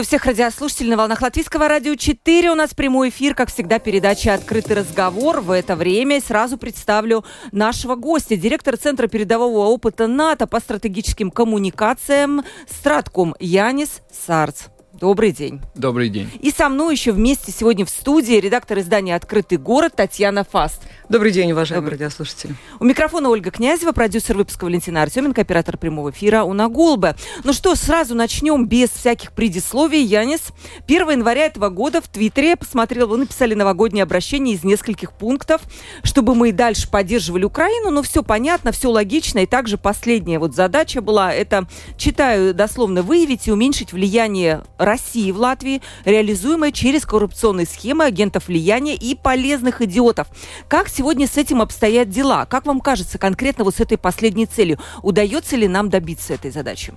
Приветствую всех радиослушателей на волнах Латвийского радио 4. У нас прямой эфир, как всегда, передача «Открытый разговор». В это время сразу представлю нашего гостя, директор Центра передового опыта НАТО по стратегическим коммуникациям «Стратком» Янис Сарц. Добрый день. Добрый день. И со мной еще вместе сегодня в студии редактор издания «Открытый город» Татьяна Фаст. Добрый день, уважаемые Добрый. радиослушатели. У микрофона Ольга Князева, продюсер выпуска Валентина Артеменко, оператор прямого эфира Уна Голба. Ну что, сразу начнем без всяких предисловий. Янис, 1 января этого года в Твиттере, посмотрел, вы написали новогоднее обращение из нескольких пунктов, чтобы мы и дальше поддерживали Украину, но все понятно, все логично. И также последняя вот задача была, это, читаю дословно, выявить и уменьшить влияние России в Латвии, реализуемая через коррупционные схемы агентов влияния и полезных идиотов. Как сегодня с этим обстоят дела? Как вам кажется конкретно вот с этой последней целью? Удается ли нам добиться этой задачи?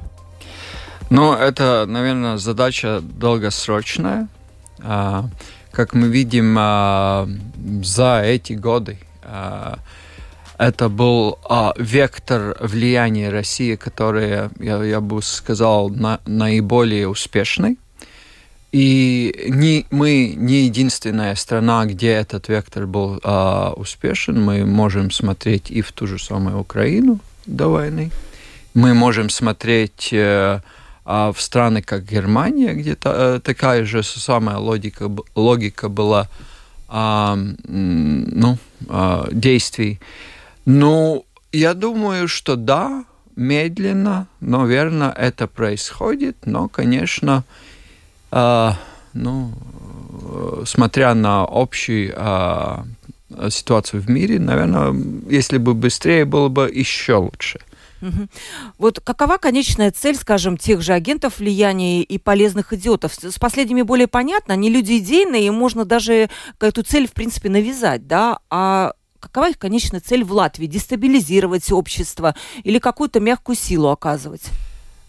Ну, это, наверное, задача долгосрочная. А, как мы видим, а, за эти годы а, это был вектор влияния России, который, я, я бы сказал, на, наиболее успешный. И не, мы не единственная страна, где этот вектор был а, успешен. Мы можем смотреть и в ту же самую Украину до войны. Мы можем смотреть э, а, в страны, как Германия, где та, э, такая же самая логика, логика была а, ну, а, действий. Ну, я думаю, что да, медленно, но верно это происходит, но, конечно, ну, смотря на общую а, ситуацию в мире, наверное, если бы быстрее, было бы еще лучше. Вот какова конечная цель, скажем, тех же агентов влияния и полезных идиотов? С последними более понятно, они люди идейные, и можно даже эту цель, в принципе, навязать, да? А какова их конечная цель в Латвии? Дестабилизировать общество или какую-то мягкую силу оказывать?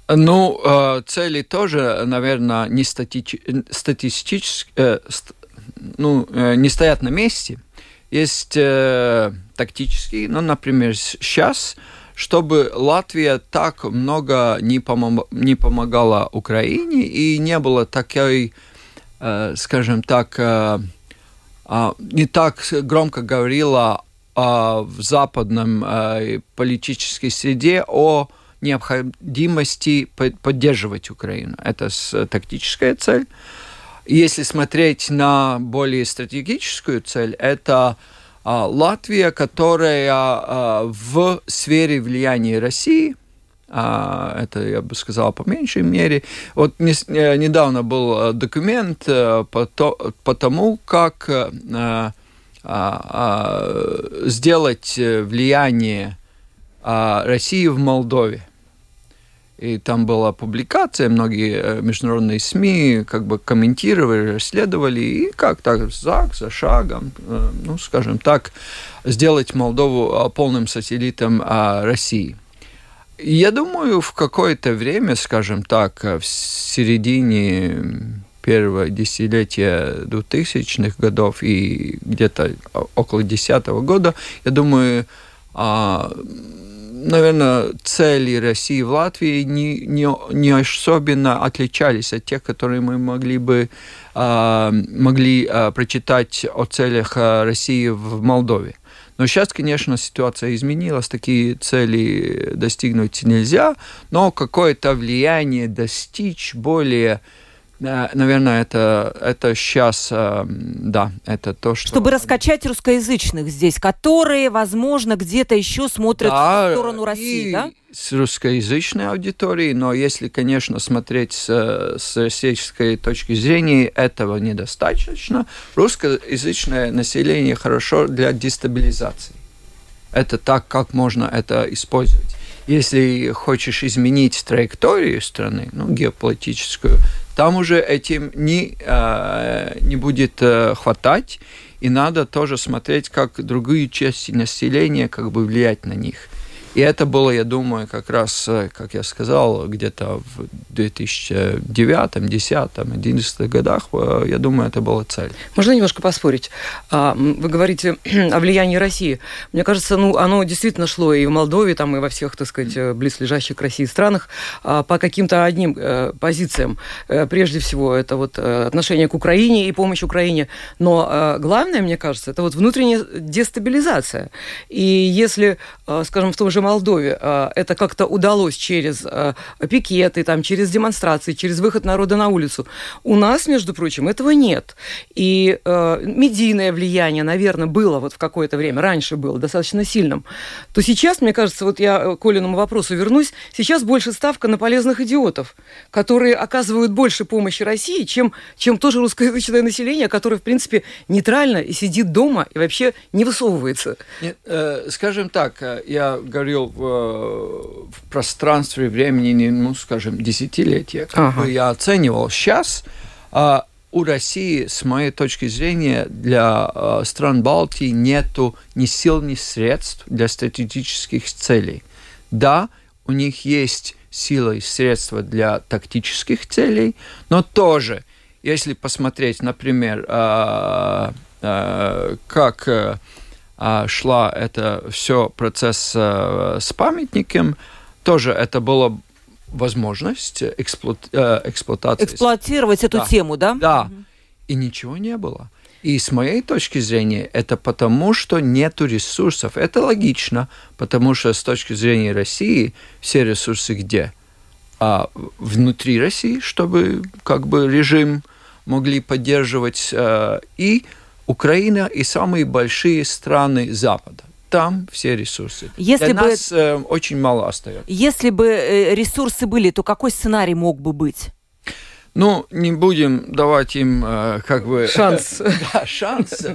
Ну, э, цели тоже, наверное, не статич... статистически, э, ну, э, не стоят на месте. Есть тактические, ну, например, сейчас, чтобы Латвия так много не, пом... не помогала Украине и не было такой, скажем так, а, не так громко говорила в западном политической среде о необходимости поддерживать Украину. Это тактическая цель. Если смотреть на более стратегическую цель, это а, Латвия, которая а, в сфере влияния России, а, это, я бы сказал, по меньшей мере. Вот э, недавно был э, документ э, по тому, как сделать влияние России в Молдове и там была публикация, многие э, международные СМИ как бы комментировали, расследовали, и как так, за, за шагом, э, ну, скажем так, сделать Молдову а, полным сателлитом а, России. Я думаю, в какое-то время, скажем так, в середине первого десятилетия 2000-х годов и где-то около десятого года, я думаю, а, наверное, цели России в Латвии не, не, не особенно отличались от тех, которые мы могли бы э, могли э, прочитать о целях а, России в Молдове. Но сейчас, конечно, ситуация изменилась, такие цели достигнуть нельзя, но какое-то влияние достичь более Наверное, это, это сейчас, э, да, это то, что... Чтобы раскачать русскоязычных здесь, которые, возможно, где-то еще смотрят да, в сторону России, да? с русскоязычной аудиторией, но если, конечно, смотреть с, с российской точки зрения, этого недостаточно. Русскоязычное население хорошо для дестабилизации. Это так, как можно это использовать. Если хочешь изменить траекторию страны, ну, геополитическую, Там уже этим не, не будет хватать, и надо тоже смотреть, как другие части населения как бы влиять на них. И это было, я думаю, как раз, э, как я сказал, где-то в 2009, 2010, 2011 годах, э, я думаю, это была цель. Можно немножко поспорить? А, вы говорите о влиянии России. Мне кажется, ну, оно действительно шло и в Молдове, там, и во всех, так сказать, э, близлежащих к России странах а, по каким-то одним позициям. Прежде всего, это вот отношение к Украине и помощь Украине. Но главное, мне кажется, это вот внутренняя дестабилизация. И если, скажем, в том же Молдове а, это как-то удалось через а, пикеты, там, через демонстрации, через выход народа на улицу. У нас, между прочим, этого нет. И э, медийное влияние, наверное, было вот в какое-то время, раньше было достаточно сильным. То сейчас, мне кажется, вот я к Колиному вопросу вернусь, сейчас больше ставка на полезных идиотов, которые оказывают больше помощи России, чем, чем тоже русскоязычное население, которое, в принципе, нейтрально и сидит дома и вообще не высовывается. Нет, э, скажем так, я говорю говорил в, в пространстве времени, ну, скажем, десятилетия, как ага. бы я оценивал. Сейчас а, у России, с моей точки зрения, для а, стран Балтии нету ни сил, ни средств для стратегических целей. Да, у них есть силы и средства для тактических целей, но тоже, если посмотреть, например, а, а, как а, шла это все процесс э, с памятником, тоже это была возможность эксплуат, э, эксплуатации. Эксплуатировать эту да. тему, да? Да. Угу. И ничего не было. И с моей точки зрения, это потому, что нет ресурсов. Это логично, потому что с точки зрения России все ресурсы где? А внутри России, чтобы как бы режим могли поддерживать. Э, и Украина и самые большие страны Запада. Там все ресурсы. Если Для бы, нас э, очень мало остается. Если бы э, ресурсы были, то какой сценарий мог бы быть? Ну, не будем давать им э, как бы... Шанс. да, шанс.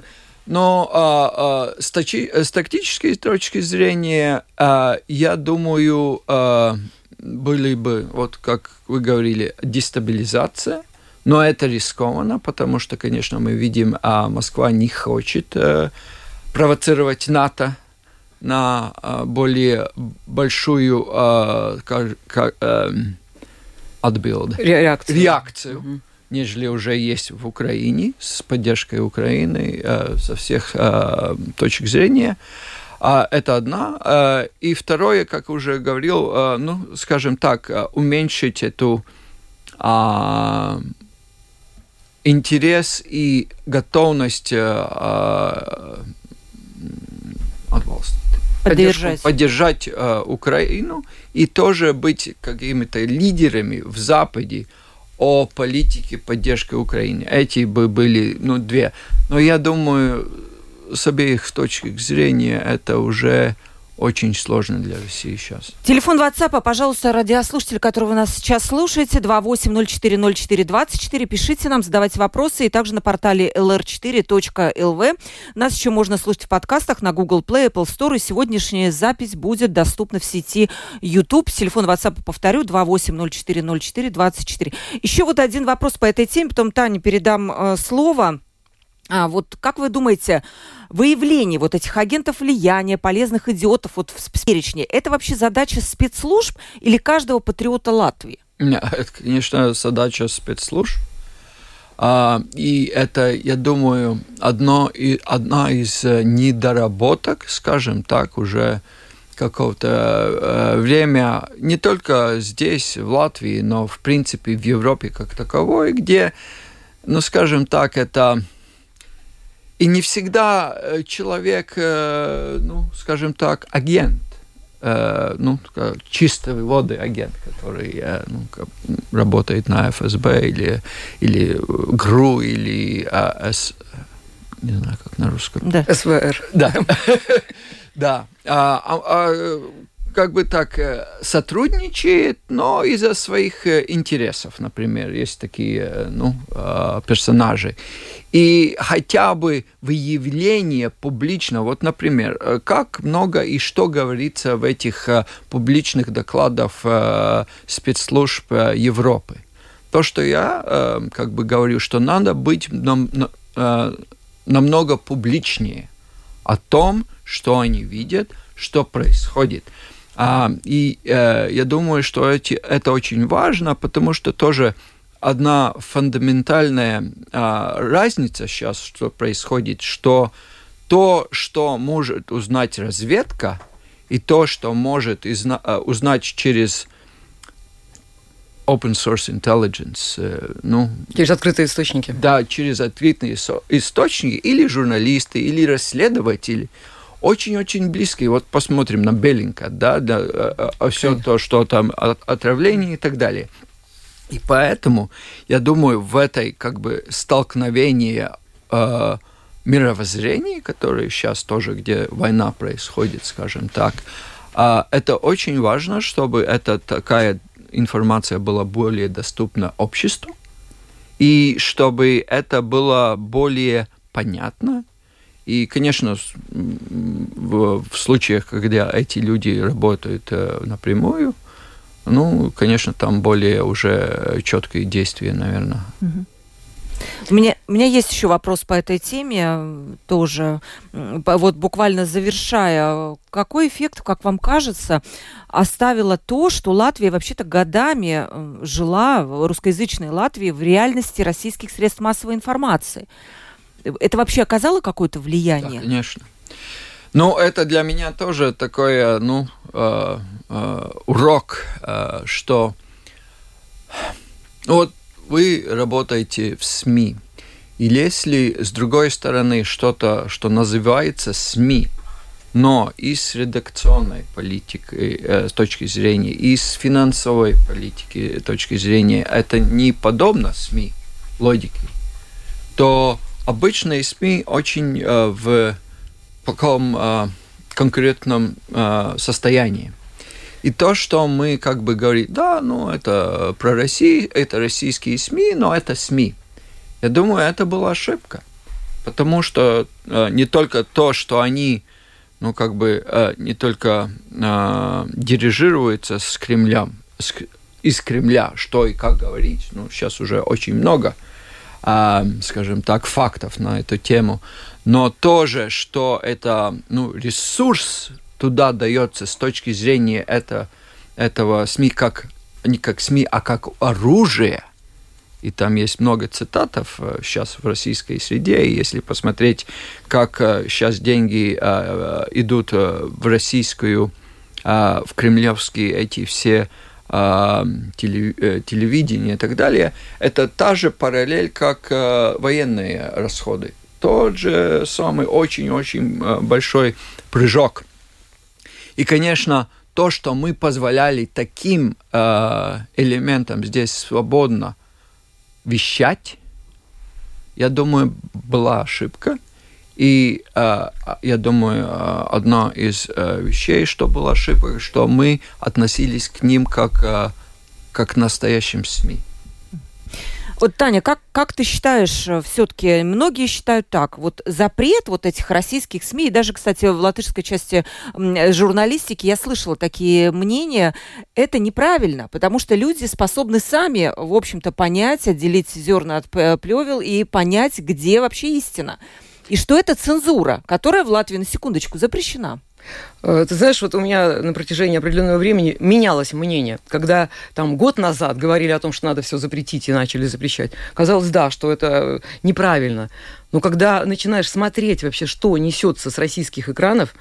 Но а, а, с, точи, с тактической точки зрения, а, я думаю, а, были бы, вот как вы говорили, дестабилизация, но это рискованно, потому что, конечно, мы видим, а Москва не хочет э, провоцировать НАТО на э, более большую э, как, как, э, отбилд, реакцию, реакцию угу. нежели уже есть в Украине с поддержкой Украины э, со всех э, точек зрения. А, это одна. И второе, как уже говорил, ну, скажем так, уменьшить эту а, интерес и готовность э, поддержать, поддержать э, Украину и тоже быть какими-то лидерами в Западе о политике поддержки Украины. Эти бы были, ну, две. Но я думаю, с обеих точек зрения это уже очень сложно для России сейчас. Телефон WhatsApp, пожалуйста, радиослушатель, которого вы нас сейчас слушаете, 28040424. Пишите нам, задавайте вопросы. И также на портале lr4.lv. Нас еще можно слушать в подкастах на Google Play, Apple Store. И сегодняшняя запись будет доступна в сети YouTube. Телефон WhatsApp, повторю, 28040424. Еще вот один вопрос по этой теме, потом Тане передам э, слово. А вот как вы думаете, выявление вот этих агентов влияния, полезных идиотов вот в перечне, это вообще задача спецслужб или каждого патриота Латвии? Это, конечно, задача спецслужб. А, и это, я думаю, одно, и, одна из э, недоработок, скажем так, уже какого-то э, время, не только здесь, в Латвии, но, в принципе, в Европе как таковой, где, ну, скажем так, это и не всегда э, человек, э, ну, скажем так, агент, э, ну, чистой воды агент, который ну, работает на ФСБ или, или ГРУ, или АС, не знаю, как на русском. Да. СВР. Да. Да. А, а, а как бы так сотрудничает, но из-за своих интересов, например, есть такие ну, персонажи и хотя бы выявление публично, вот, например, э, как много и что говорится в этих э, публичных докладах э, спецслужб Европы. то, что я э, как бы говорю, что надо быть нам, э, намного публичнее о том, что они видят, что происходит. А, и э, я думаю, что эти, это очень важно, потому что тоже одна фундаментальная а, разница сейчас, что происходит, что то, что может узнать разведка, и то, что может э, узнать через open source intelligence, э, ну... Через открытые источники. Да, через открытые источники, или журналисты, или расследователи, очень-очень близкие. Вот посмотрим на Беллинка, да, да okay. все то, что там отравление и так далее. И поэтому, я думаю, в этой как бы столкновении э, мировоззрений, которое сейчас тоже, где война происходит, скажем так, э, это очень важно, чтобы эта такая информация была более доступна обществу, и чтобы это было более понятно. И, конечно, в, в случаях, когда эти люди работают э, напрямую, ну, конечно, там более уже четкие действия, наверное. У меня, у меня есть еще вопрос по этой теме тоже. Вот буквально завершая, какой эффект, как вам кажется, оставило то, что Латвия вообще-то годами жила, русскоязычной Латвии, в реальности российских средств массовой информации? Это вообще оказало какое-то влияние? Да, конечно. Ну, это для меня тоже такое, ну, э, э, урок, э, что вот вы работаете в СМИ, и если с другой стороны что-то, что называется СМИ, но и с редакционной политикой э, с точки зрения, и с финансовой политики точки зрения, это не подобно СМИ логике, то обычные СМИ очень э, в таком э, конкретном э, состоянии. И то, что мы как бы говорим, да, ну это про Россию, это российские СМИ, но это СМИ. Я думаю, это была ошибка. Потому что э, не только то, что они, ну как бы, э, не только э, дирижируются с Кремлем, с, из Кремля, что и как говорить, ну сейчас уже очень много, скажем так, фактов на эту тему, но тоже, что это ну, ресурс туда дается с точки зрения это, этого СМИ как не как СМИ, а как оружие. И там есть много цитатов сейчас э, в российской среде. И если посмотреть, как сейчас э, деньги э, идут в российскую, в кремлевские эти все телевидение и так далее, это та же параллель, как военные расходы. Тот же самый очень-очень большой прыжок и, конечно, то, что мы позволяли таким э, элементам здесь свободно вещать, я думаю, была ошибка. И э, я думаю, э, одна из э, вещей, что была ошибка, что мы относились к ним как, как к настоящим СМИ. Вот, Таня, как, как ты считаешь, э, все-таки многие считают так, вот запрет вот этих российских СМИ, и даже, кстати, в латышской части журналистики я слышала такие мнения, это неправильно, потому что люди способны сами, в общем-то, понять, отделить зерна от плевел и понять, где вообще истина. И что это цензура, которая в Латвии, на секундочку, запрещена. Э, ты знаешь, вот у меня на протяжении определенного времени менялось мнение. Когда там год назад говорили о том, что надо все запретить и начали запрещать, казалось, да, что это неправильно. Но когда начинаешь смотреть вообще, что несется с российских экранов,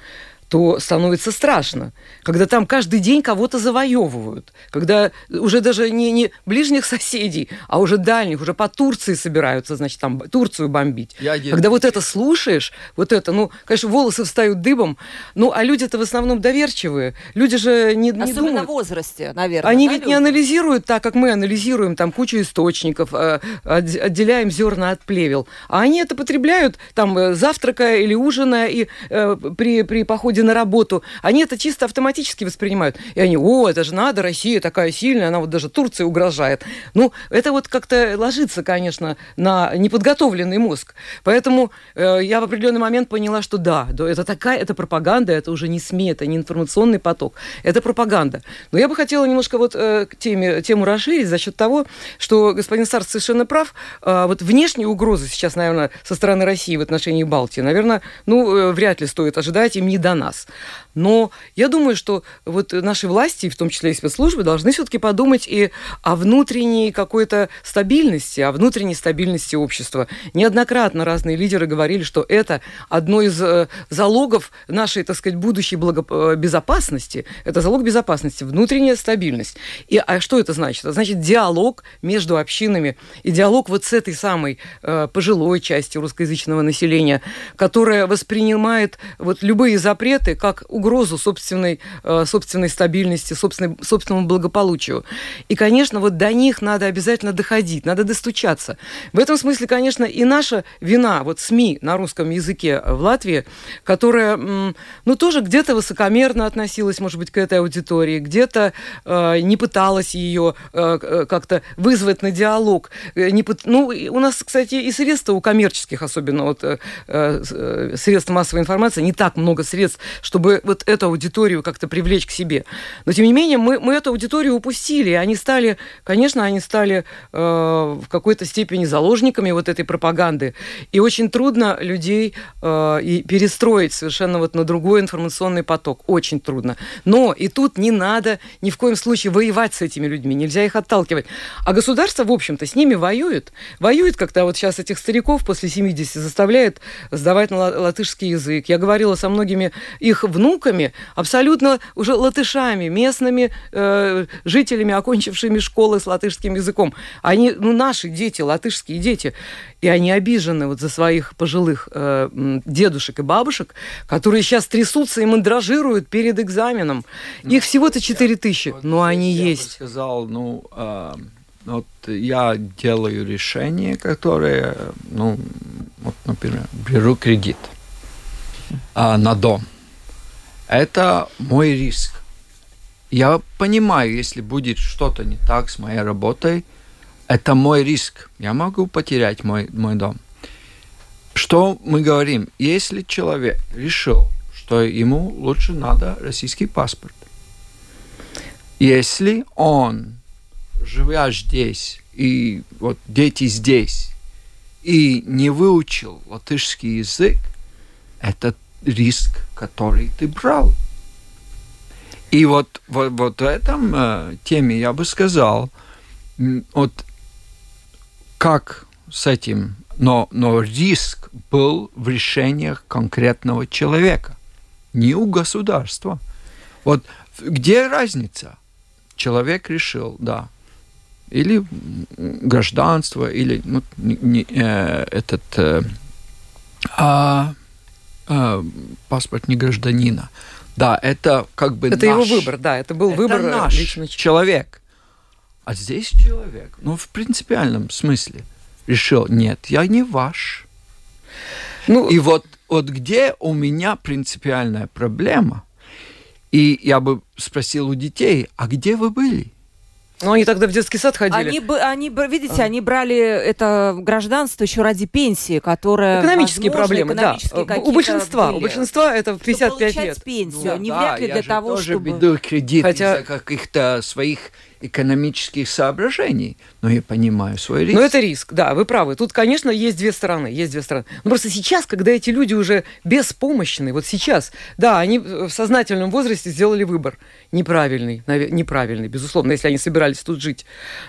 то становится страшно. Когда там каждый день кого-то завоевывают, когда уже даже не, не ближних соседей, а уже дальних, уже по Турции собираются, значит, там Турцию бомбить. Я один. Когда вот это слушаешь, вот это, ну, конечно, волосы встают дыбом, ну, а люди-то в основном доверчивые. Люди же не, не Особенно думают. в возрасте, наверное. Они да, ведь люди? не анализируют так, как мы анализируем там кучу источников, э, отделяем зерна от плевел. А они это потребляют там э, завтракая или ужиная и э, при, при походе люди на работу, они это чисто автоматически воспринимают. И они, о, это же надо, Россия такая сильная, она вот даже Турции угрожает. Ну, это вот как-то ложится, конечно, на неподготовленный мозг. Поэтому э, я в определенный момент поняла, что да, да, это такая, это пропаганда, это уже не СМИ, это не информационный поток, это пропаганда. Но я бы хотела немножко вот э, теме, тему расширить за счет того, что господин Сарс совершенно прав. Э, вот внешние угрозы сейчас, наверное, со стороны России в отношении Балтии, наверное, ну, э, вряд ли стоит ожидать, им не до нас. Но я думаю, что вот наши власти, в том числе и спецслужбы, должны все-таки подумать и о внутренней какой-то стабильности, о внутренней стабильности общества. Неоднократно разные лидеры говорили, что это одно из э, залогов нашей, так сказать, будущей благо... Э, безопасности. Это залог безопасности, внутренняя стабильность. И а что это значит? Это значит диалог между общинами и диалог вот с этой самой э, пожилой части русскоязычного населения, которая воспринимает вот любые запреты как угрозу собственной, э, собственной стабильности, собственной, собственному благополучию. И, конечно, вот до них надо обязательно доходить, надо достучаться. В этом смысле, конечно, и наша вина, вот СМИ на русском языке в Латвии, которая, ну, тоже где-то высокомерно относилась, может быть, к этой аудитории, где-то э, не пыталась ее э, э как-то вызвать на диалог. Э, не, ну, у нас, кстати, и средства у коммерческих, особенно вот э, э, массовой информации, не так много средств, чтобы вот эту аудиторию как-то привлечь к себе. Но, тем не менее, мы, мы эту аудиторию упустили, они стали, конечно, они стали э, в какой-то степени заложниками вот этой пропаганды. И очень трудно людей э, и перестроить совершенно вот на другой информационный поток. Очень трудно. Но и тут не надо ни в коем случае воевать с этими людьми, нельзя их отталкивать. А государство, в общем-то, с ними воюет. Воюет, когда вот сейчас этих стариков после 70 заставляет сдавать на латышский язык. Я говорила со многими их внуками, абсолютно уже латышами, местными э, жителями, окончившими школы с латышским языком. Они, ну, наши дети, латышские дети. И они обижены вот за своих пожилых э, дедушек и бабушек, которые сейчас трясутся и мандражируют перед экзаменом. Ну, Их всего-то 4 тысячи, вот но они я есть. Я бы сказал, ну, э, вот я делаю решение, которое, ну, вот, например, беру кредит э, на дом. Это мой риск. Я понимаю, если будет что-то не так с моей работой – это мой риск. Я могу потерять мой, мой дом. Что мы говорим? Если человек решил, что ему лучше надо российский паспорт, если он, живя здесь, и вот дети здесь, и не выучил латышский язык, это риск, который ты брал. И вот, вот, вот в этом э, теме я бы сказал, вот как с этим, но, но риск был в решениях конкретного человека, не у государства. Вот где разница? Человек решил, да, или гражданство, или ну, не, не, э, этот э, а, а, паспорт не гражданина. Да, это как бы это наш, его выбор, да, это был это выбор э, наш лично человек. А здесь человек, ну, в принципиальном смысле, решил, нет, я не ваш. Ну, и вот, вот где у меня принципиальная проблема, и я бы спросил у детей, а где вы были? Ну, они тогда в детский сад ходили. Они, они видите, а. они брали это гражданство еще ради пенсии, которая... Экономические возможно, проблемы, экономические да. У большинства, были. у большинства это в 55 лет. пенсию, ну, не да, вряд ли для того, тоже чтобы... веду кредит Хотя... из-за каких-то своих экономических соображений, но я понимаю свой риск. Но это риск, да, вы правы. Тут, конечно, есть две стороны, есть две стороны. Но просто сейчас, когда эти люди уже беспомощны, вот сейчас, да, они в сознательном возрасте сделали выбор неправильный, неправильный, безусловно, если они собирались тут жить.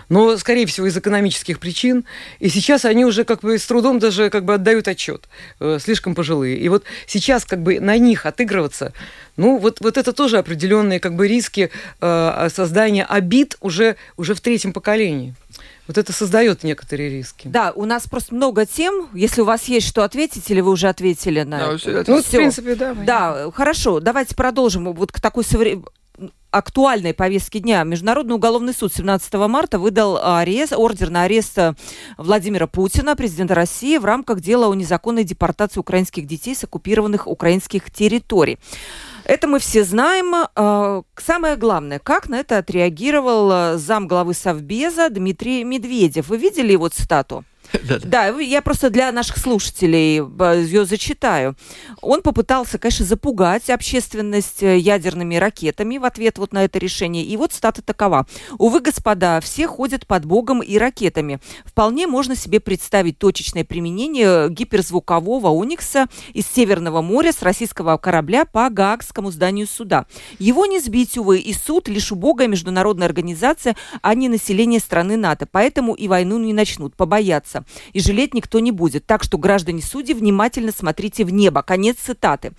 Но, скорее всего, из экономических причин. И сейчас они уже как бы с трудом даже как бы отдают отчет, э, слишком пожилые. И вот сейчас как бы на них отыгрываться, ну, вот, вот это тоже определенные как бы риски э, создания обид уже, уже в третьем поколении. Вот это создает некоторые риски. Да, у нас просто много тем. Если у вас есть что ответить, или вы уже ответили на да, это. Ну, в принципе, да. Да, хорошо. Давайте продолжим. Вот к такой современной актуальной повестки дня. Международный уголовный суд 17 марта выдал арест, ордер на арест Владимира Путина, президента России, в рамках дела о незаконной депортации украинских детей с оккупированных украинских территорий. Это мы все знаем. А, самое главное, как на это отреагировал а, зам главы Совбеза Дмитрий Медведев. Вы видели его цитату? Да, я просто для наших слушателей ее зачитаю. Он попытался, конечно, запугать общественность э, ядерными ракетами в ответ вот на это решение. И вот стата такова. Увы, господа, все ходят под Богом и ракетами. Вполне можно себе представить точечное применение гиперзвукового Уникса из Северного моря с российского корабля по Гаагскому зданию суда. Его не сбить, увы, и суд лишь убогая международная организация, а не население страны НАТО. Поэтому и войну не начнут, побояться вопроса. И жалеть никто не будет. Так что, граждане судьи, внимательно смотрите в небо. Конец цитаты.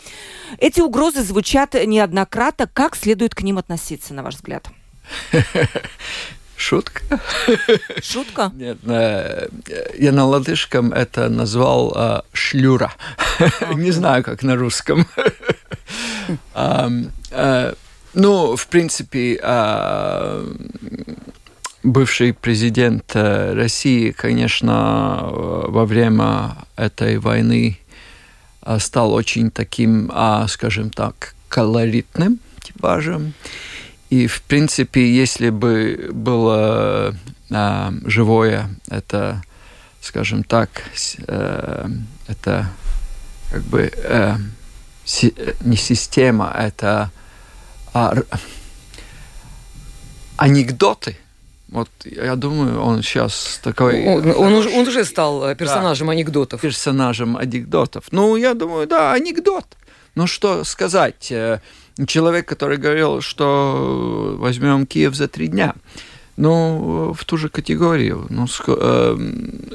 Эти угрозы звучат неоднократно. Как следует к ним относиться, на ваш взгляд? Шутка. Шутка? Нет, э, я на латышском это назвал э, шлюра. Не знаю, как на русском. Э, ну, в принципе, бывший президент э, России, конечно, во время этой войны э, стал очень таким, а, скажем так, колоритным типажем. И, в принципе, если бы было живое, это, скажем так, э, это как бы э, не система, это а, анекдоты – вот я думаю, он сейчас такой... Он, он, уже, он уже стал э, персонажем да, анекдотов. Персонажем анекдотов. Ну, я думаю, да, анекдот. Ну, что сказать? Э, человек, который говорил, что возьмем Киев за три дня. Ну, в ту же категорию. Ну, э,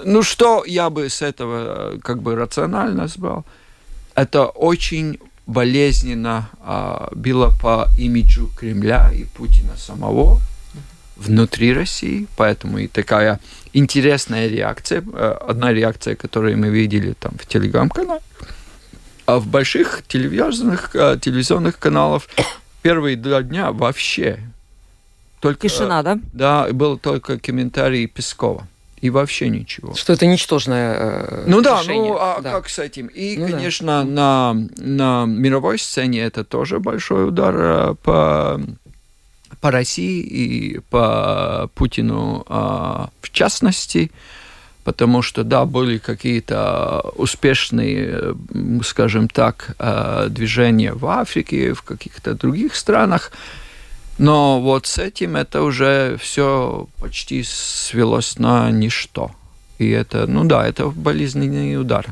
ну, что я бы с этого э, как бы рационально сказал? Это очень болезненно э, било по имиджу Кремля и Путина самого внутри России, поэтому и такая интересная реакция, э, одна реакция, которую мы видели там в телеграм-канале, а в больших телевизионных, э, телевизионных каналах первые два дня вообще только... Тишина, да? Да, был только комментарий Пескова. И вообще ничего. Что это ничтожное э, Ну да, решение. ну а да. как с этим? И, ну, конечно, да. на, на мировой сцене это тоже большой удар э, по по России и по Путину а, в частности, потому что, да, были какие-то успешные, скажем так, а, движения в Африке, в каких-то других странах, но вот с этим это уже все почти свелось на ничто. И это, ну да, это болезненный удар.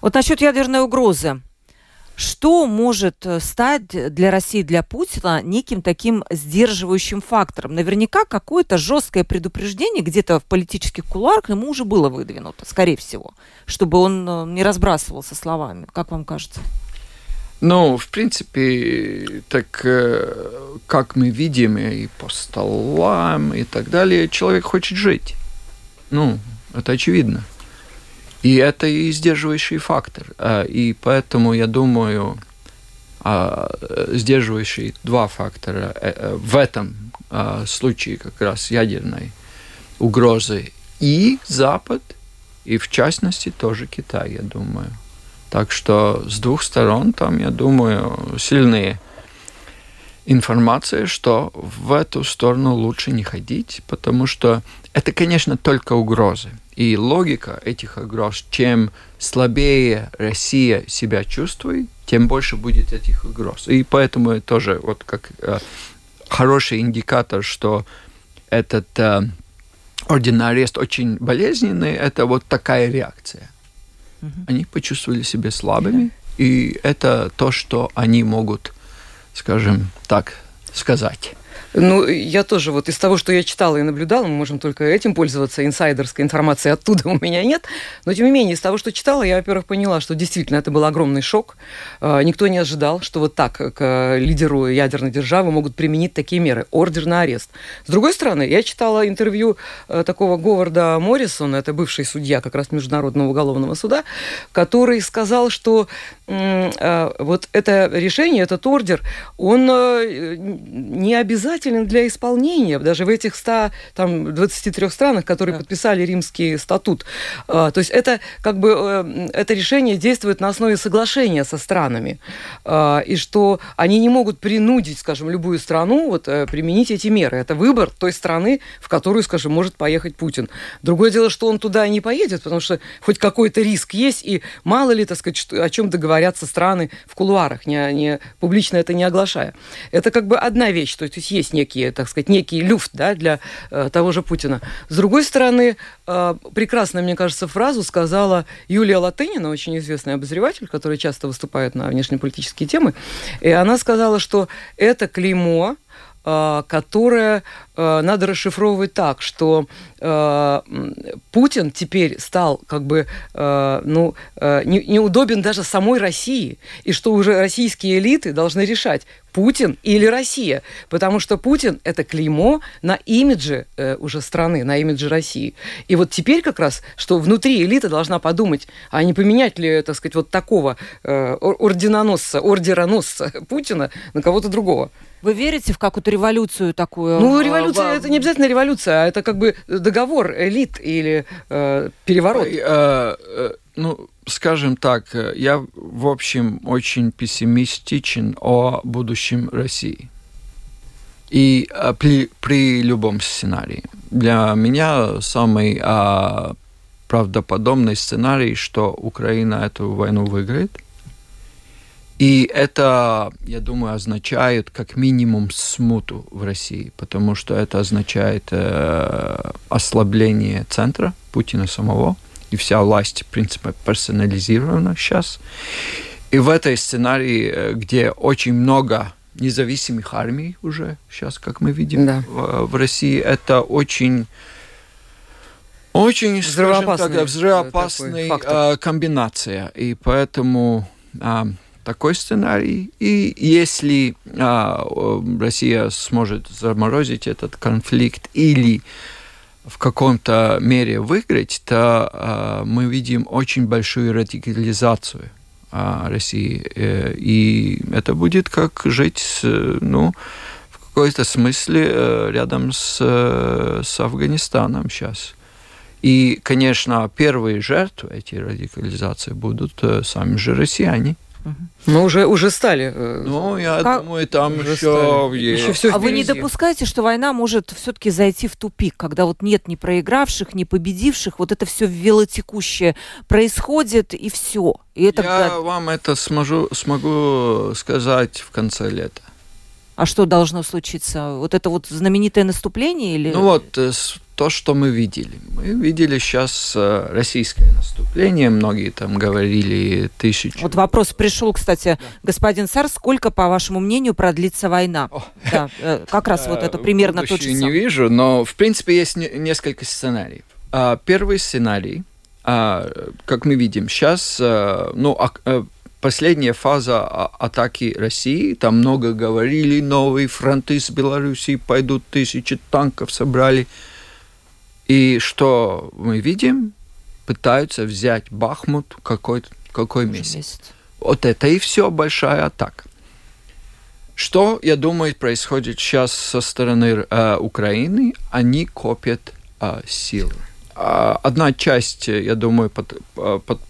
Вот насчет ядерной угрозы. Что может э, стать для России, для Путина неким таким сдерживающим фактором? Наверняка какое-то жесткое предупреждение где-то в политических кулуарах ему уже было выдвинуто, скорее всего, чтобы он э, не разбрасывался словами. Как вам кажется? Ну, в принципе, так э, как мы видим и по столам и так далее, человек хочет жить. Ну, это очевидно. И это и сдерживающий фактор. А, и поэтому я думаю, а, сдерживающие два фактора э, э, в этом а, случае как раз ядерной угрозы и Запад, и в частности тоже Китай, я думаю. Так что с двух сторон там, я думаю, сильные информация, что в эту сторону лучше не ходить, потому что это, конечно, только угрозы. И логика этих угроз, чем слабее Россия себя чувствует, тем больше будет этих угроз. И поэтому тоже вот как э, хороший индикатор, что этот э, орденный арест очень болезненный, это вот такая реакция. Угу. Они почувствовали себя слабыми, и это то, что они могут скажем так, сказать. Ну, я тоже вот из того, что я читала и наблюдала, мы можем только этим пользоваться, инсайдерской информации оттуда у меня нет. Но, тем не менее, из того, что читала, я, во-первых, поняла, что действительно это был огромный шок. А, никто не ожидал, что вот так к лидеру ядерной державы могут применить такие меры. Ордер на арест. С другой стороны, я читала интервью э, такого Говарда Моррисона, это бывший судья как раз Международного уголовного суда, который сказал, что э, вот это решение, этот ордер, он э, не обязателен для исполнения, даже в этих 100, там, 23 странах, которые да. подписали римский статут. А, то есть это как бы э, это решение действует на основе соглашения со странами, а, и что они не могут принудить, скажем, любую страну вот, э, применить эти меры. Это выбор той страны, в которую, скажем, может поехать Путин. Другое дело, что он туда не поедет, потому что хоть какой-то риск есть, и мало ли, так сказать, о чем договорятся страны в кулуарах, не, не, публично это не оглашая. Это как бы одна вещь, то есть есть некие, так сказать, некий люфт да, для э, того же Путина. С другой стороны, э, прекрасно, мне кажется, фразу сказала Юлия Латынина, очень известный обозреватель, который часто выступает на внешнеполитические темы, и она сказала, что это клеймо, э, которое э, надо расшифровывать так, что э, Путин теперь стал как бы э, ну, э, не, неудобен даже самой России, и что уже российские элиты должны решать, Путин или Россия, потому что Путин это клеймо на имидже э, уже страны, на имидже России. И вот теперь как раз, что внутри элита должна подумать, а не поменять ли, так сказать, вот такого э, орденоносца, ордероносца Путина на кого-то другого. Вы верите в какую-то революцию такую? Ну, революция, это не обязательно революция, а это как бы договор элит или э, переворот. Э, э, ну, скажем так, я, в общем, очень пессимистичен о будущем России. И э, при, при любом сценарии. Для меня самый а, правдоподобный сценарий, что Украина эту войну выиграет – и это, я думаю, означает как минимум смуту в России, потому что это означает э, ослабление центра Путина самого, и вся власть, в принципе, персонализирована сейчас. И в этой сценарии, э, где очень много независимых армий уже сейчас, как мы видим да. в, в России, это очень очень взрывоопасная, так, взрывоопасная э, комбинация. И поэтому э, такой сценарий. И если а, Россия сможет заморозить этот конфликт или в каком-то мере выиграть, то а, мы видим очень большую радикализацию а, России. Э, и это будет как жить, ну, в какой-то смысле э, рядом с, с Афганистаном сейчас. И, конечно, первые жертвы этой радикализации будут э, сами же россияне. Ну, уже, уже стали. Э, ну, я как... думаю, там уже еще, еще все А вы не допускаете, что война может все-таки зайти в тупик, когда вот нет ни проигравших, ни победивших, вот это все велотекущее происходит, и все. И это я вам это смогу, смогу сказать в конце лета. А что должно случиться? Вот это вот знаменитое наступление или? Ну вот э, то, что мы видели. Мы видели сейчас э, российское наступление, многие там говорили тысячу. Вот вопрос пришел, кстати, да. господин Сар, сколько, по вашему мнению, продлится война? О. Да, э, как раз вот это примерно тот же не вижу, но в принципе есть несколько сценариев. А, первый сценарий, а, как мы видим сейчас, ну, последняя фаза атаки России, там много говорили, новые фронты с Белоруссией пойдут, тысячи танков собрали. И что мы видим? Пытаются взять Бахмут какой, какой месяц. месяц. Вот это и все большая атака. Что, я думаю, происходит сейчас со стороны э, Украины? Они копят э, силы. Э, одна часть, я думаю, под, э, под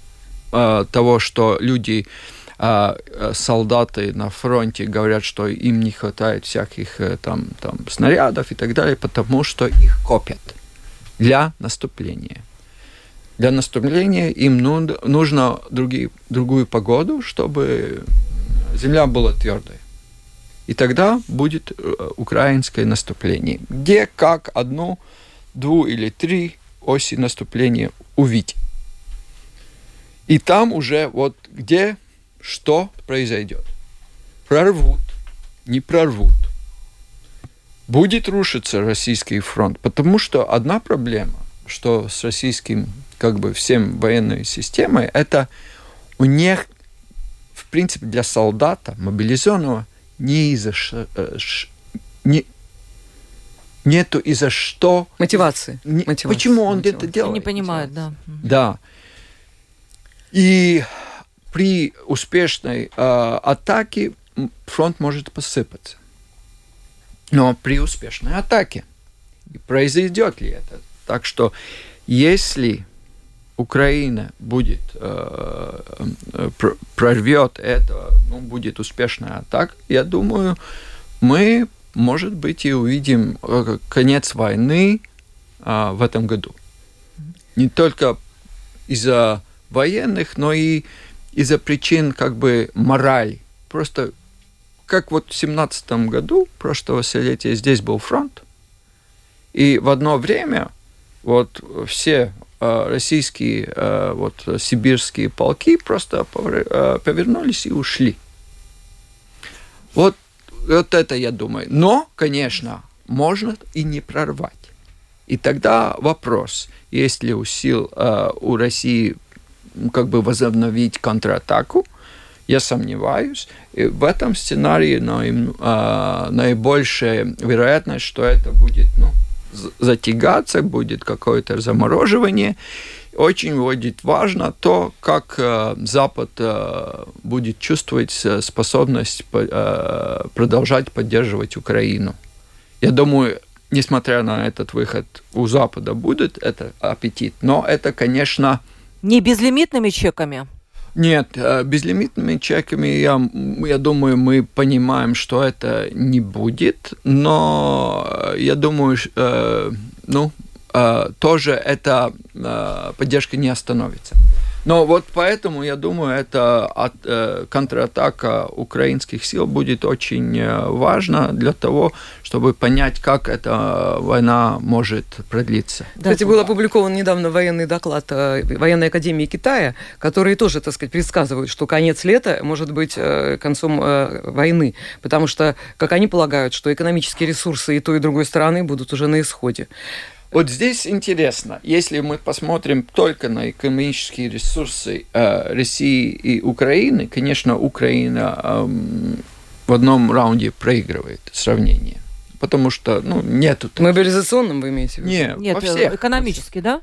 того, что люди э, солдаты на фронте говорят, что им не хватает всяких э, там, там снарядов и так далее, потому что их копят для наступления. Для наступления им нужно другие, другую погоду, чтобы земля была твердой. И тогда будет э, украинское наступление, где как одну, дву или три оси наступления увидеть. И там уже вот где что произойдет. Прорвут, не прорвут будет рушиться российский фронт, потому что одна проблема, что с российским как бы всем военной системой, это у них, в принципе, для солдата мобилизованного не из-за э, не, нету из-за что мотивации. Не, мотивации. Почему он мотивации. это делает? Не понимает, да. Да. И при успешной э, атаке фронт может посыпаться. Но при успешной атаке. Произойдет ли это? Так что если Украина будет э, прорвет это, ну, будет успешная атака, я думаю, мы, может быть, и увидим э, конец войны э, в этом году. Не только из-за военных, но и из-за причин как бы морали. Просто как вот в семнадцатом году прошлого столетия здесь был фронт, и в одно время вот все э, российские э, вот сибирские полки просто э, повернулись и ушли. Вот, вот это я думаю. Но, конечно, можно и не прорвать. И тогда вопрос, есть ли у сил у России как бы возобновить контратаку, я сомневаюсь. И в этом сценарии наибольшая вероятность, что это будет ну, затягаться, будет какое-то замороживание. Очень будет важно то, как э, Запад э, будет чувствовать способность э, продолжать поддерживать Украину. Я думаю, несмотря на этот выход, у Запада будет этот аппетит, но это, конечно... Не безлимитными чеками? Нет, э, безлимитными чеками, я, я думаю, мы понимаем, что это не будет, но я думаю, э, ну, э, тоже эта поддержка не остановится. Но вот поэтому, я думаю, эта от, э, контратака украинских сил будет очень э, важна для того, чтобы понять, как эта война может продлиться. Кстати, был опубликован недавно военный доклад э, Военной Академии Китая, который тоже, так сказать, предсказывает, что конец лета может быть э, концом войны, потому что, как они полагают, что экономические ресурсы и той, и другой стороны будут уже на исходе. Вот здесь интересно, если мы посмотрим только на экономические ресурсы э, России и Украины, конечно, Украина э, в одном раунде проигрывает сравнение. Потому что, ну, нету... Мобилизационным вы имеете в виду? Нет, Нет, во всех, экономически, да?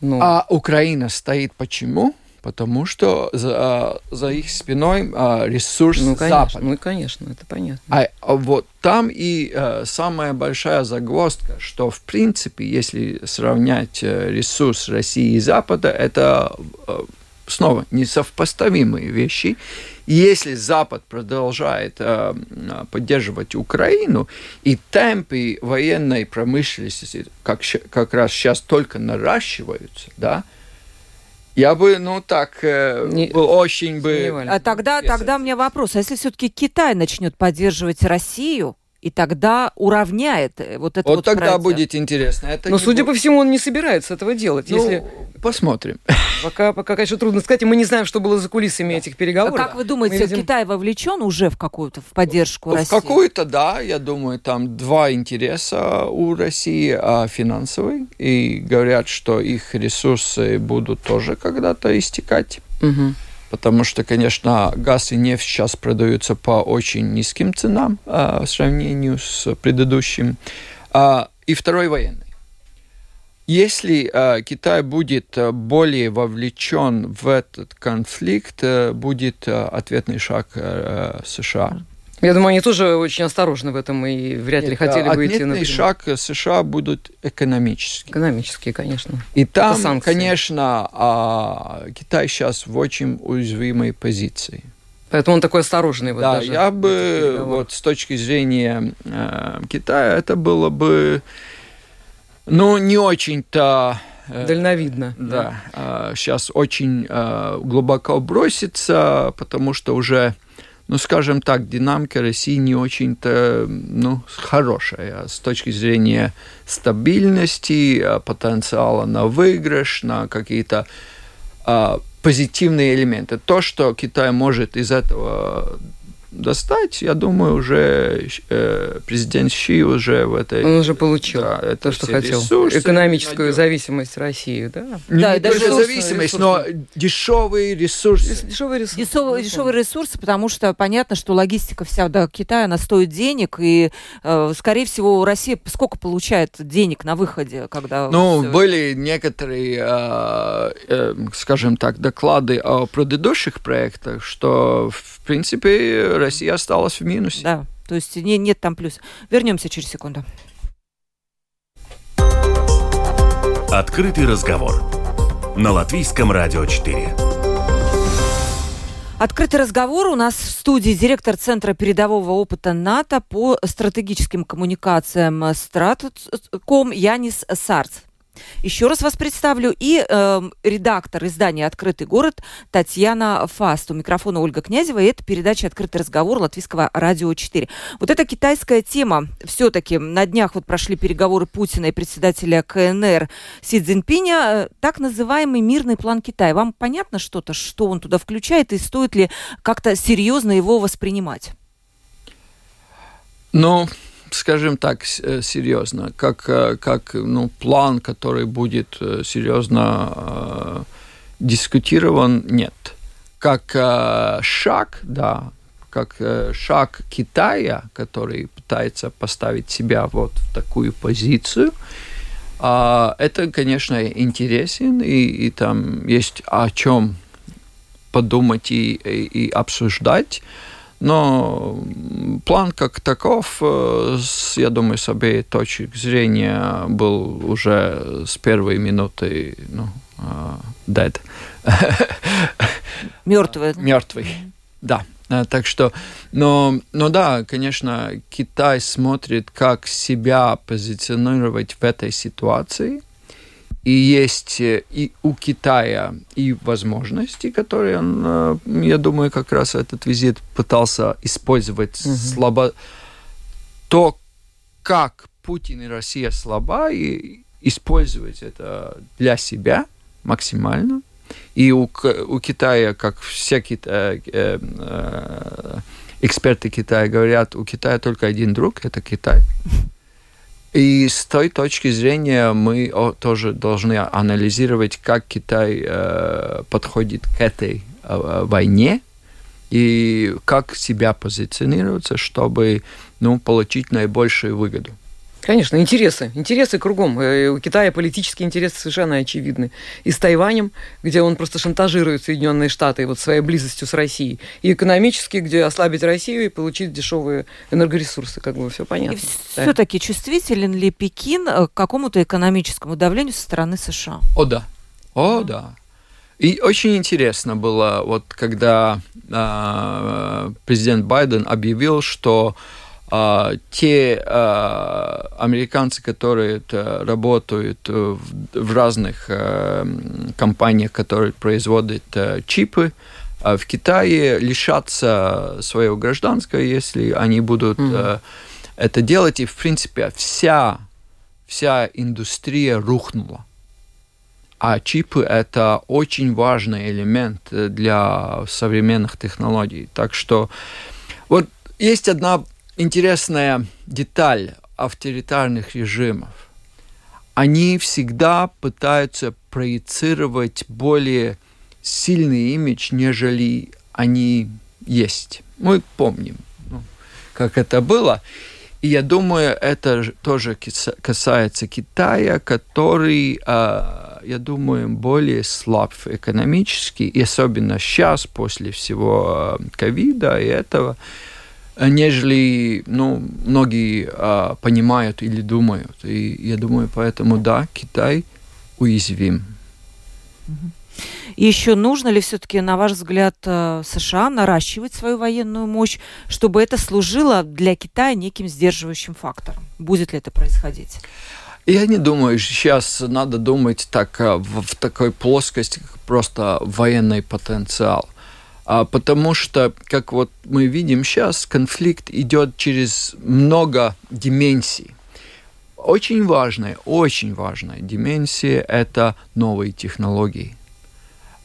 Ну. А Украина стоит почему? Потому что за, за их спиной а, ресурс ну, конечно, Запада. Ну, конечно, это понятно. А, а вот там и а, самая большая загвоздка, что, в принципе, если сравнять э, ресурс России и Запада, это а, снова несовпоставимые вещи. И если Запад продолжает э, поддерживать Украину, и темпы военной промышленности как, как раз сейчас только наращиваются, да, я бы, ну так, э, не, очень бы... А тогда, тогда у меня вопрос. А если все-таки Китай начнет поддерживать Россию, и тогда уравняет э, вот это вот. Вот тогда против. будет интересно. Это Но, судя будет... по всему, он не собирается этого делать. Ну, если... посмотрим. Пока, пока, конечно, трудно сказать. И мы не знаем, что было за кулисами этих переговоров. А как вы думаете, видим... Китай вовлечен уже в какую-то в поддержку в России? В какую-то, да. Я думаю, там два интереса у России а финансовый. И говорят, что их ресурсы будут тоже когда-то истекать. Угу потому что, конечно, газ и нефть сейчас продаются по очень низким ценам а, в сравнении с предыдущим. А, и второй военный. Если э, Китай будет более вовлечен в этот конфликт, э, будет э, ответный шаг э, США. Я думаю, они тоже очень осторожны в этом и вряд ли Нет, хотели бы идти на шаг США будут экономические. Экономические, конечно. И там, конечно, а, Китай сейчас в очень уязвимой позиции. Поэтому он такой осторожный. Вот да, даже я бы вот с точки зрения э, Китая это было бы, ну, не очень-то э, Дальновидно. Да. да. Сейчас очень э, глубоко бросится, потому что уже ну, скажем так, динамика России не очень-то ну, хорошая с точки зрения стабильности, а, потенциала на выигрыш, на какие-то а, позитивные элементы. То, что Китай может из этого достать, я думаю, уже э, президент Ши уже в этой... Он уже получил да, это то, что хотел. Ресурсы, Экономическую найдет. зависимость России, да? Не, да, не даже только зависимость, ресурсы. но дешевые ресурсы. Дешевые ресурсы. Дешевые, дешевые ресурсы, потому что понятно, что логистика вся до Китая, она стоит денег, и, э, скорее всего, Россия сколько получает денег на выходе, когда... Ну, все... были некоторые, э, э, скажем так, доклады о предыдущих проектах, что, в принципе, Россия осталась в минусе. Да. То есть не, нет там плюс. Вернемся через секунду. Открытый разговор на Латвийском радио 4. Открытый разговор. У нас в студии директор Центра передового опыта НАТО по стратегическим коммуникациям Стратком Янис Сарц. Еще раз вас представлю. И э, редактор издания «Открытый город» Татьяна Фаст. У микрофона Ольга Князева. И это передача «Открытый разговор» Латвийского радио 4. Вот эта китайская тема. Все-таки на днях вот прошли переговоры Путина и председателя КНР Си Цзиньпиня. Так называемый мирный план Китая. Вам понятно что-то, что он туда включает? И стоит ли как-то серьезно его воспринимать? Ну, скажем так, э, серьезно, как, э, как ну, план, который будет э, серьезно дискутирован, нет. Как шаг, да, как шаг Китая, который пытается поставить себя вот в такую позицию, э, это, конечно, интересен, и, и там есть о чем подумать и, и, и обсуждать. Но план как таков, э, я думаю, с обеих точек зрения был уже с первой минуты ну, э, dead. Мертвый. Мертвый, да. Э, так что, но, но да, конечно, Китай смотрит, как себя позиционировать в этой ситуации – и есть э, и у Китая и возможности, которые он, э, я думаю, как раз этот визит пытался использовать угу. слабо то, как Путин и Россия слаба, и использовать это для себя максимально. И у, у Китая, как все кита, э, э, эксперты Китая говорят, у Китая только один друг, это Китай. И с той точки зрения мы тоже должны анализировать, как Китай э, подходит к этой э, войне и как себя позиционироваться, чтобы ну, получить наибольшую выгоду. Конечно, интересы. Интересы кругом. Э, у Китая политические интересы совершенно очевидны. И с Тайванем, где он просто шантажирует Соединенные Штаты вот своей близостью с Россией. И экономически, где ослабить Россию и получить дешевые энергоресурсы. Как бы все понятно. И да. все-таки чувствителен ли Пекин э, к какому-то экономическому давлению со стороны США? О, да. О, да. И очень интересно было, вот когда э, президент Байден объявил, что а, те а, американцы, которые работают в, в разных а, компаниях, которые производят а, чипы, а в Китае лишатся своего гражданского, если они будут mm-hmm. а, это делать. И, в принципе, вся, вся индустрия рухнула. А чипы – это очень важный элемент для современных технологий. Так что вот есть одна интересная деталь авторитарных режимов. Они всегда пытаются проецировать более сильный имидж, нежели они есть. Мы помним, ну, как это было. И я думаю, это тоже касается Китая, который, а, я думаю, более слаб экономически, и особенно сейчас, после всего а, ковида и этого, нежели ну, многие а, понимают или думают. И я думаю, поэтому да, Китай уязвим. Еще нужно ли все-таки, на ваш взгляд, э, США наращивать свою военную мощь, чтобы это служило для Китая неким сдерживающим фактором? Будет ли это происходить? Я не думаю, сейчас надо думать так э, в, в такой плоскости, как просто военный потенциал. А, потому что, как вот мы видим сейчас, конфликт идет через много дименсий. Очень важная, очень важная дименсия – это новые технологии.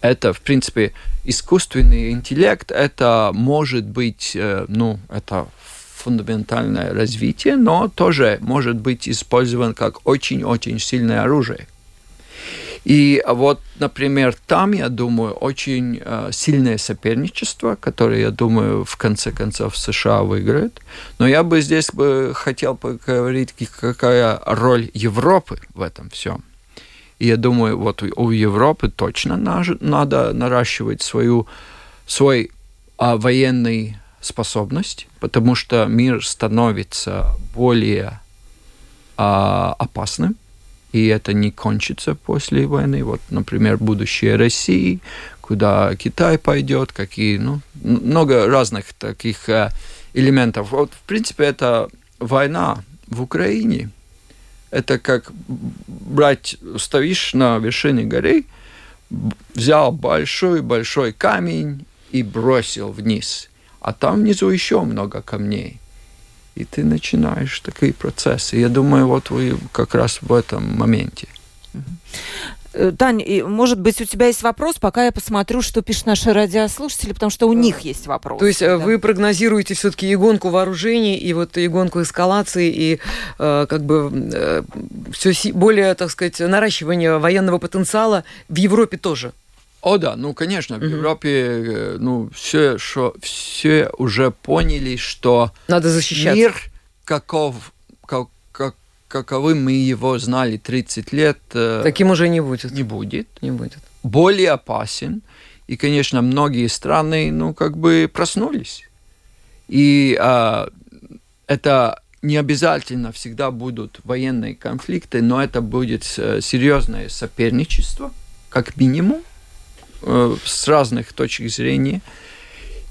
Это, в принципе, искусственный интеллект, это может быть, э, ну, это фундаментальное развитие, но тоже может быть использован как очень-очень сильное оружие. И вот, например, там, я думаю, очень э, сильное соперничество, которое, я думаю, в конце концов США выиграет. Но я бы здесь бы хотел поговорить, какая роль Европы в этом всем. И я думаю, вот у Европы точно надо наращивать свою, свой а, военный способность, потому что мир становится более а, опасным, и это не кончится после войны. Вот, например, будущее России, куда Китай пойдет, какие, ну, много разных таких э, элементов. Вот, в принципе, это война в Украине. Это как брать, стоишь на вершине горы, взял большой-большой камень и бросил вниз. А там внизу еще много камней. И ты начинаешь такие процессы. Я думаю, вот вы как раз в этом моменте. Э, Тань, может быть, у тебя есть вопрос, пока я посмотрю, что пишут наши радиослушатели, потому что у них есть вопрос. То есть э, да. вы прогнозируете все-таки и гонку вооружений, и вот и гонку эскалации, и э, как бы э, все более, так сказать, наращивание военного потенциала в Европе тоже? О, да, ну, конечно, в угу. Европе, э, ну, все, что, все уже поняли, что Надо защищаться. мир, каков, как, как, каковым мы его знали 30 лет... Э, Таким уже не будет. Не будет. Не будет. Более опасен. И, конечно, многие страны, ну, как бы проснулись. И а, это не обязательно всегда будут военные конфликты, но это будет э, серьезное соперничество, как минимум. Э, с разных точек зрения.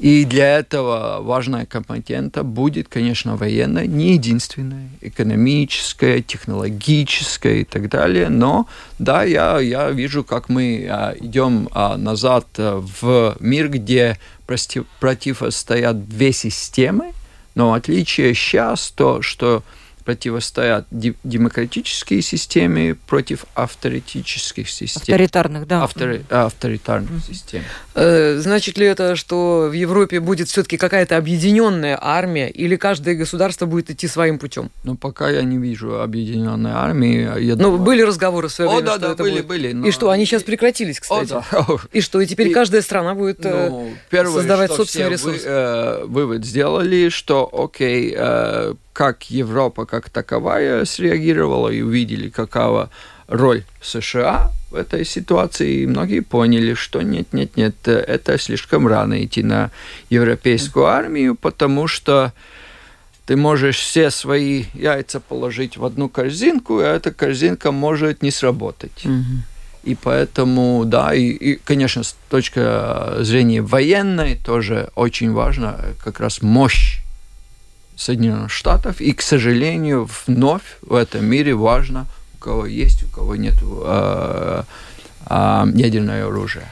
И для этого важная компонента будет, конечно, военная, не единственная, экономическая, технологическая и так далее. Но да, я, я вижу, как мы а, идем а, назад а, в мир, где против, противостоят две системы, но отличие сейчас то, что противостоят демократические системы против авторитических систем. Авторитарных, да. Автори, авторитарных mm-hmm. систем. Э, значит ли это, что в Европе будет все-таки какая-то объединенная армия, или каждое государство будет идти своим путем? Ну, пока я не вижу объединенной армии. Я ну, думаю... были разговоры в свое время, О, да, что да, это были, будет. были. Но... И что, они сейчас прекратились, кстати. О, да. И что, и теперь и... каждая страна будет э, ну, первое, создавать собственный ресурс? Вы, э, вывод сделали, что, окей, э, как Европа как таковая среагировала и увидели, какова роль США в этой ситуации, и многие поняли, что нет, нет, нет, это слишком рано идти на европейскую армию, потому что ты можешь все свои яйца положить в одну корзинку, а эта корзинка может не сработать. И поэтому, да, и, и, конечно, с точки зрения военной тоже очень важно как раз мощь Соединенных Штатов. И, к сожалению, вновь в этом мире важно, у кого есть, у кого нет э, э, ядерное оружие.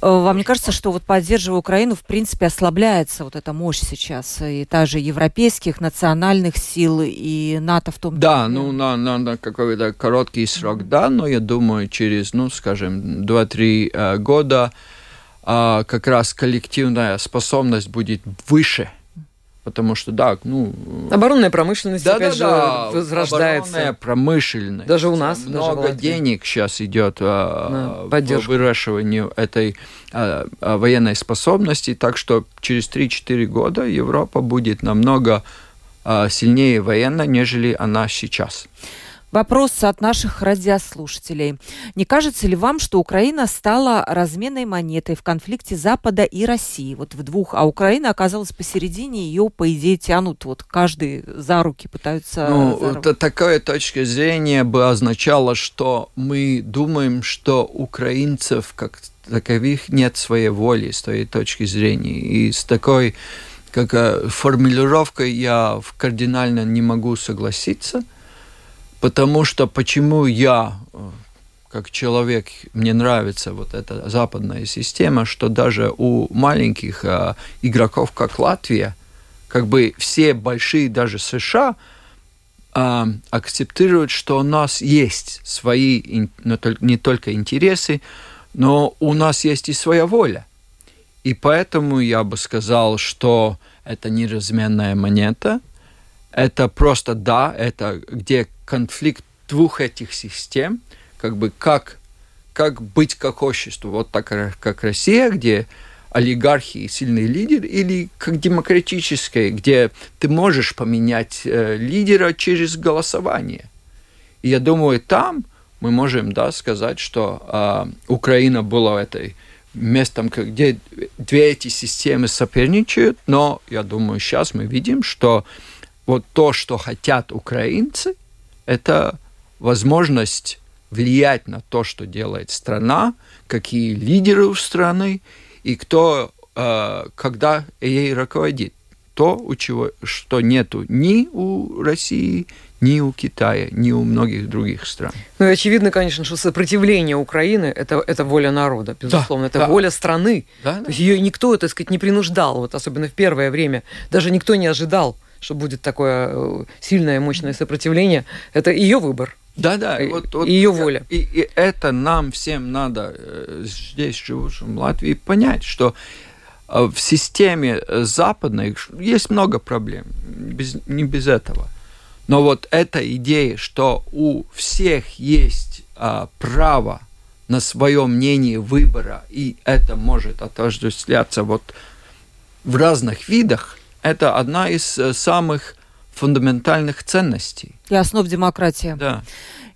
Э, вам не кажется, что вот поддерживая Украину, в принципе, ослабляется вот эта мощь сейчас, и та же европейских, национальных сил, и НАТО в том числе? Да, ну, на, на, на какой-то короткий срок, mm-hmm. да, но я думаю, через, ну, скажем, 2-3 э, года э, как раз коллективная способность будет выше – Потому что, да, ну... Оборонная промышленность, да, опять да, же, возрождается. Оборонная промышленность. Даже у нас. Много даже денег сейчас идет а, в выращиванию этой а, а, военной способности, так что через 3-4 года Европа будет намного а, сильнее военно, нежели она сейчас. Вопрос от наших радиослушателей. Не кажется ли вам, что Украина стала разменной монетой в конфликте Запада и России? Вот в двух, а Украина оказалась посередине, ее, по идее, тянут, вот каждый за руки пытаются... Ну, это такая точка зрения бы означала, что мы думаем, что украинцев как таковых нет своей воли, с той точки зрения. И с такой как э, формулировкой я кардинально не могу согласиться – Потому что почему я, э, как человек, мне нравится вот эта западная система, что даже у маленьких э, игроков, как Латвия, как бы все большие, даже США, э, акцептируют, что у нас есть свои не только интересы, но у нас есть и своя воля. И поэтому я бы сказал, что это не разменная монета, это просто да, это где конфликт двух этих систем, как бы как, как быть как общество, вот так как Россия, где олигархи и сильный лидер, или как демократическое, где ты можешь поменять э, лидера через голосование. И я думаю, там мы можем да, сказать, что э, Украина была этой местом, где две эти системы соперничают, но я думаю, сейчас мы видим, что вот то, что хотят украинцы, это возможность влиять на то, что делает страна, какие лидеры у страны и кто, э, когда ей руководит. То, у чего, что нету ни у России, ни у Китая, ни у многих других стран. Ну и очевидно, конечно, что сопротивление Украины это, это воля народа, безусловно, да, это да. воля страны. Да, То есть ее никто, так сказать, не принуждал, вот особенно в первое время. Даже никто не ожидал, что будет такое э, сильное, мощное сопротивление. Это ее выбор. Да, да, и, вот, вот ее воля. И, и это нам всем надо э, здесь живущим в Латвии понять, что э, в системе западной есть много проблем, без, не без этого. Но вот эта идея, что у всех есть а, право на свое мнение выбора, и это может отождествляться вот в разных видах, это одна из э, самых фундаментальных ценностей. И основ демократии. Да.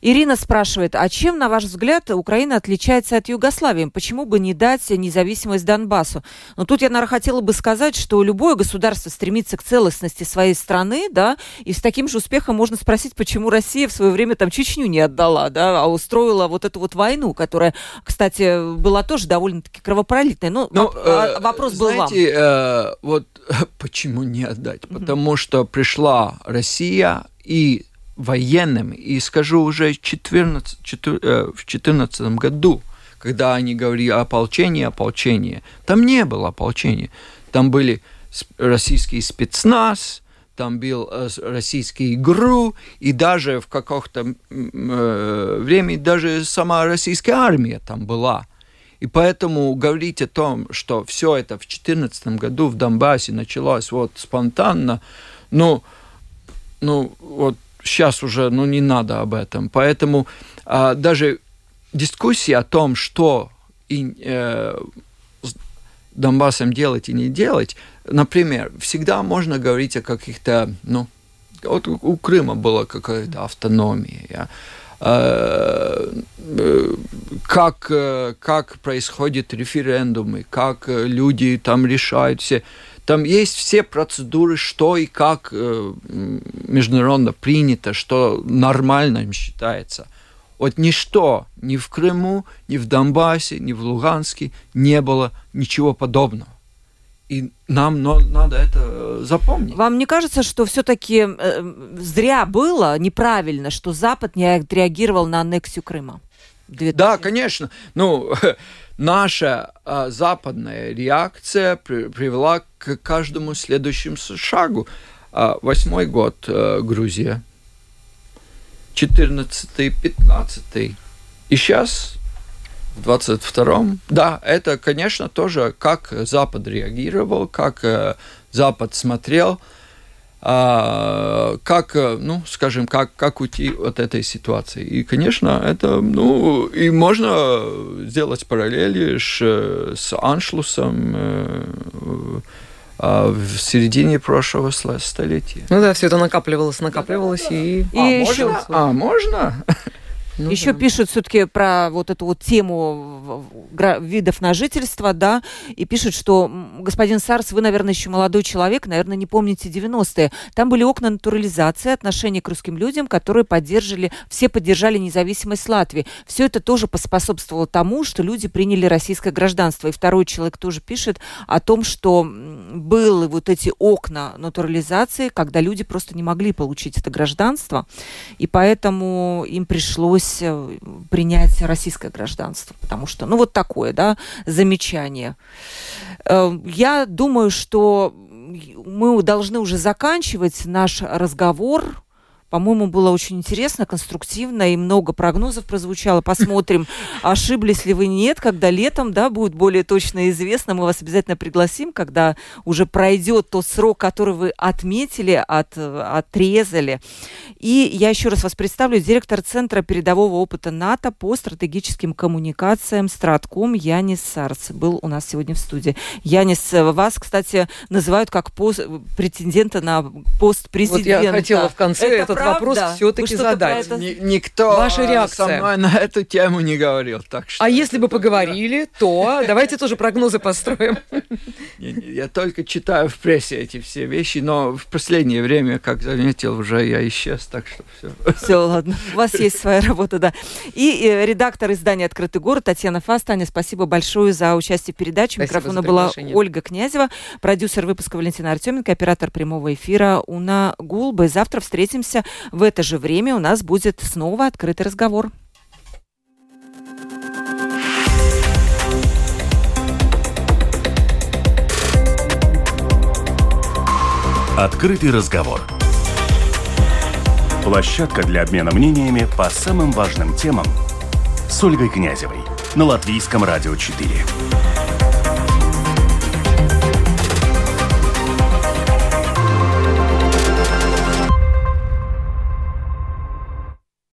Ирина спрашивает, а чем, на ваш взгляд, Украина отличается от Югославии? Почему бы не дать независимость Донбассу? Но тут я, наверное, хотела бы сказать, что любое государство стремится к целостности своей страны, да, и с таким же успехом можно спросить, почему Россия в свое время там Чечню не отдала, да, а устроила вот эту вот войну, которая, кстати, была тоже довольно-таки кровопролитная. Но, Но воп- э, вопрос был знаете, вам. Э, вот почему не отдать? Потому что пришла Россия и военным. И скажу уже 14, 4, э, в 2014 году, когда они говорили о ополчении, ополчении, там не было ополчения. Там были российский спецназ, там был э, российский ГРУ, и даже в каком-то э, время даже сама российская армия там была. И поэтому говорить о том, что все это в 2014 году в Донбассе началось вот спонтанно, ну, ну вот сейчас уже ну, не надо об этом. Поэтому а, даже дискуссии о том, что и, э, с Донбассом делать и не делать, например, всегда можно говорить о каких-то, ну, вот у Крыма была какая-то автономия. Я, э, э, как, э, как происходят референдумы, как люди там решают все. Там есть все процедуры, что и как э, международно принято, что нормально считается. Вот ничто ни в Крыму, ни в Донбассе, ни в Луганске не было ничего подобного. И нам но, надо это запомнить. Вам не кажется, что все-таки э, зря было, неправильно, что Запад не отреагировал на аннексию Крыма? 2000... Да, конечно. Ну, наша а, западная реакция при, привела к каждому следующему шагу. А, восьмой год а, Грузия, четырнадцатый, пятнадцатый. И сейчас, в 22-м, да, это, конечно, тоже как Запад реагировал, как э, Запад смотрел – а, как, э, ну, скажем, как, как уйти от этой ситуации. И, конечно, это, ну, и можно сделать параллели с, с Аншлусом э, а, в середине прошлого столетия. Ну да, все это накапливалось, накапливалось и... А, и можно? Еще... А, можно? Ну, Еще да. пишут все-таки про вот эту вот тему видов на жительство, да, и пишут, что господин Сарс, вы, наверное, еще молодой человек, наверное, не помните 90-е. Там были окна натурализации, отношения к русским людям, которые поддержали, все поддержали независимость Латвии. Все это тоже поспособствовало тому, что люди приняли российское гражданство. И второй человек тоже пишет о том, что были вот эти окна натурализации, когда люди просто не могли получить это гражданство, и поэтому им пришлось пришлось э, принять российское гражданство, потому что, ну, вот такое, да, замечание. Э, я думаю, что мы должны уже заканчивать наш разговор. По-моему, было очень интересно, конструктивно и много прогнозов прозвучало. Посмотрим, ошиблись ли вы нет, когда летом, да, будет более точно известно. Мы вас обязательно пригласим, когда уже пройдет тот срок, который вы отметили, от, отрезали. И я еще раз вас представлю, директор Центра передового опыта НАТО по стратегическим коммуникациям Стратком Янис Сарц был у нас сегодня в студии. Янис, вас, кстати, называют как пост, претендента на пост президента. Вот я хотела в конце это правда? вопрос все-таки задать. это- Ни- никто Ваша реакция. со мной на эту тему не говорил, так что... А если бы поговорили, то давайте тоже прогнозы построим. Я только читаю в прессе эти все вещи, но в последнее время, как заметил, уже я исчез, так что все. Все, ладно. У вас есть своя работа, да. И э, редактор издания «Открытый город» Татьяна Фас. Таня, спасибо большое за участие в передаче. Микрофона была. Ольга Князева, продюсер выпуска Валентина Артеменко, оператор прямого эфира Уна Гулбы. Завтра встретимся в это же время. У нас будет снова открытый разговор. Открытый разговор. Площадка для обмена мнениями по самым важным темам с Ольгой Князевой на Латвийском радио 4.